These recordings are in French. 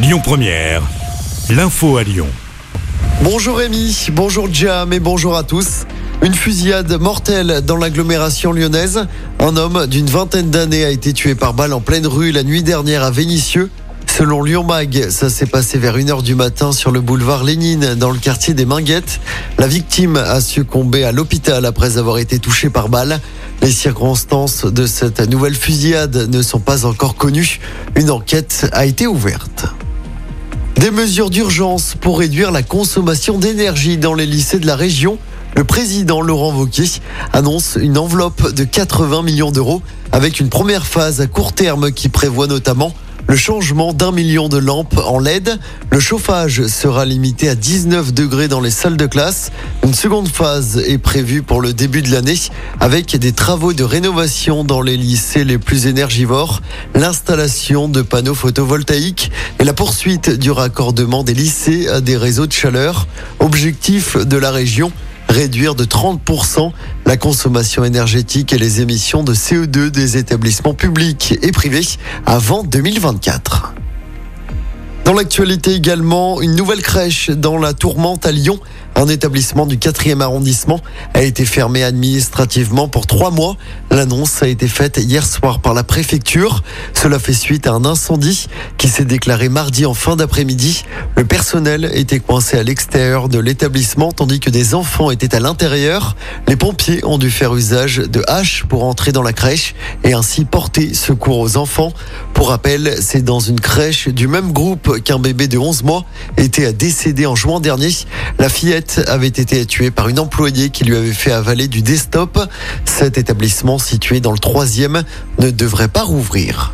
Lyon Première, l'info à Lyon. Bonjour Rémi, bonjour Jam et bonjour à tous. Une fusillade mortelle dans l'agglomération lyonnaise. Un homme d'une vingtaine d'années a été tué par balle en pleine rue la nuit dernière à Vénissieux. Selon Lyon Mag, ça s'est passé vers 1h du matin sur le boulevard Lénine dans le quartier des Minguettes. La victime a succombé à l'hôpital après avoir été touchée par balle. Les circonstances de cette nouvelle fusillade ne sont pas encore connues. Une enquête a été ouverte. Des mesures d'urgence pour réduire la consommation d'énergie dans les lycées de la région. Le président Laurent Wauquiez annonce une enveloppe de 80 millions d'euros avec une première phase à court terme qui prévoit notamment le changement d'un million de lampes en LED. Le chauffage sera limité à 19 degrés dans les salles de classe. Une seconde phase est prévue pour le début de l'année avec des travaux de rénovation dans les lycées les plus énergivores, l'installation de panneaux photovoltaïques et la poursuite du raccordement des lycées à des réseaux de chaleur. Objectif de la région réduire de 30% la consommation énergétique et les émissions de CO2 des établissements publics et privés avant 2024. Dans l'actualité également, une nouvelle crèche dans la Tourmente à Lyon. Un établissement du 4e arrondissement a été fermé administrativement pour trois mois. L'annonce a été faite hier soir par la préfecture. Cela fait suite à un incendie qui s'est déclaré mardi en fin d'après-midi. Le personnel était coincé à l'extérieur de l'établissement tandis que des enfants étaient à l'intérieur. Les pompiers ont dû faire usage de haches pour entrer dans la crèche et ainsi porter secours aux enfants. Pour rappel, c'est dans une crèche du même groupe qu'un bébé de 11 mois était décédé en juin dernier. La fillette avait été tué par une employée qui lui avait fait avaler du desktop. Cet établissement situé dans le troisième ne devrait pas rouvrir.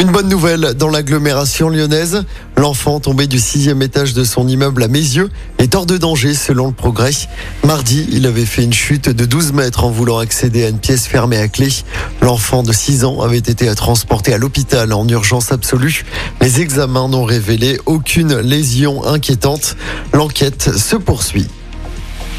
Une bonne nouvelle dans l'agglomération lyonnaise. L'enfant tombé du sixième étage de son immeuble à Mézieux est hors de danger selon le progrès. Mardi, il avait fait une chute de 12 mètres en voulant accéder à une pièce fermée à clé. L'enfant de 6 ans avait été transporté à l'hôpital en urgence absolue. Les examens n'ont révélé aucune lésion inquiétante. L'enquête se poursuit.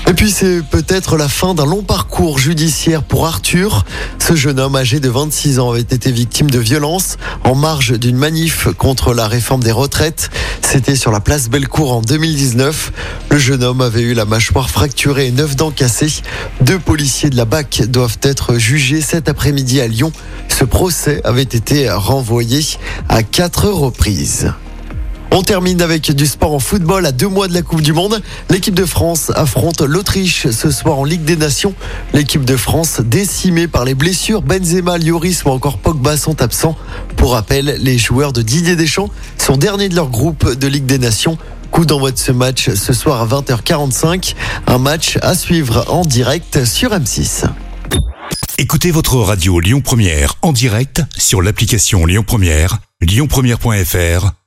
Et puis c'est peut-être la fin d'un long parcours judiciaire pour Arthur. Ce jeune homme âgé de 26 ans avait été victime de violences en marge d'une manif contre la réforme des retraites. C'était sur la place Bellecour en 2019. Le jeune homme avait eu la mâchoire fracturée et neuf dents cassées. Deux policiers de la BAC doivent être jugés cet après-midi à Lyon. Ce procès avait été renvoyé à quatre reprises. On termine avec du sport en football à deux mois de la Coupe du Monde. L'équipe de France affronte l'Autriche ce soir en Ligue des Nations. L'équipe de France décimée par les blessures. Benzema, Lloris ou encore Pogba sont absents. Pour rappel, les joueurs de Didier Deschamps sont derniers de leur groupe de Ligue des Nations. Coup d'envoi de ce match ce soir à 20h45. Un match à suivre en direct sur M6. Écoutez votre radio Lyon Première en direct sur l'application Lyon Première, lyonpremière.fr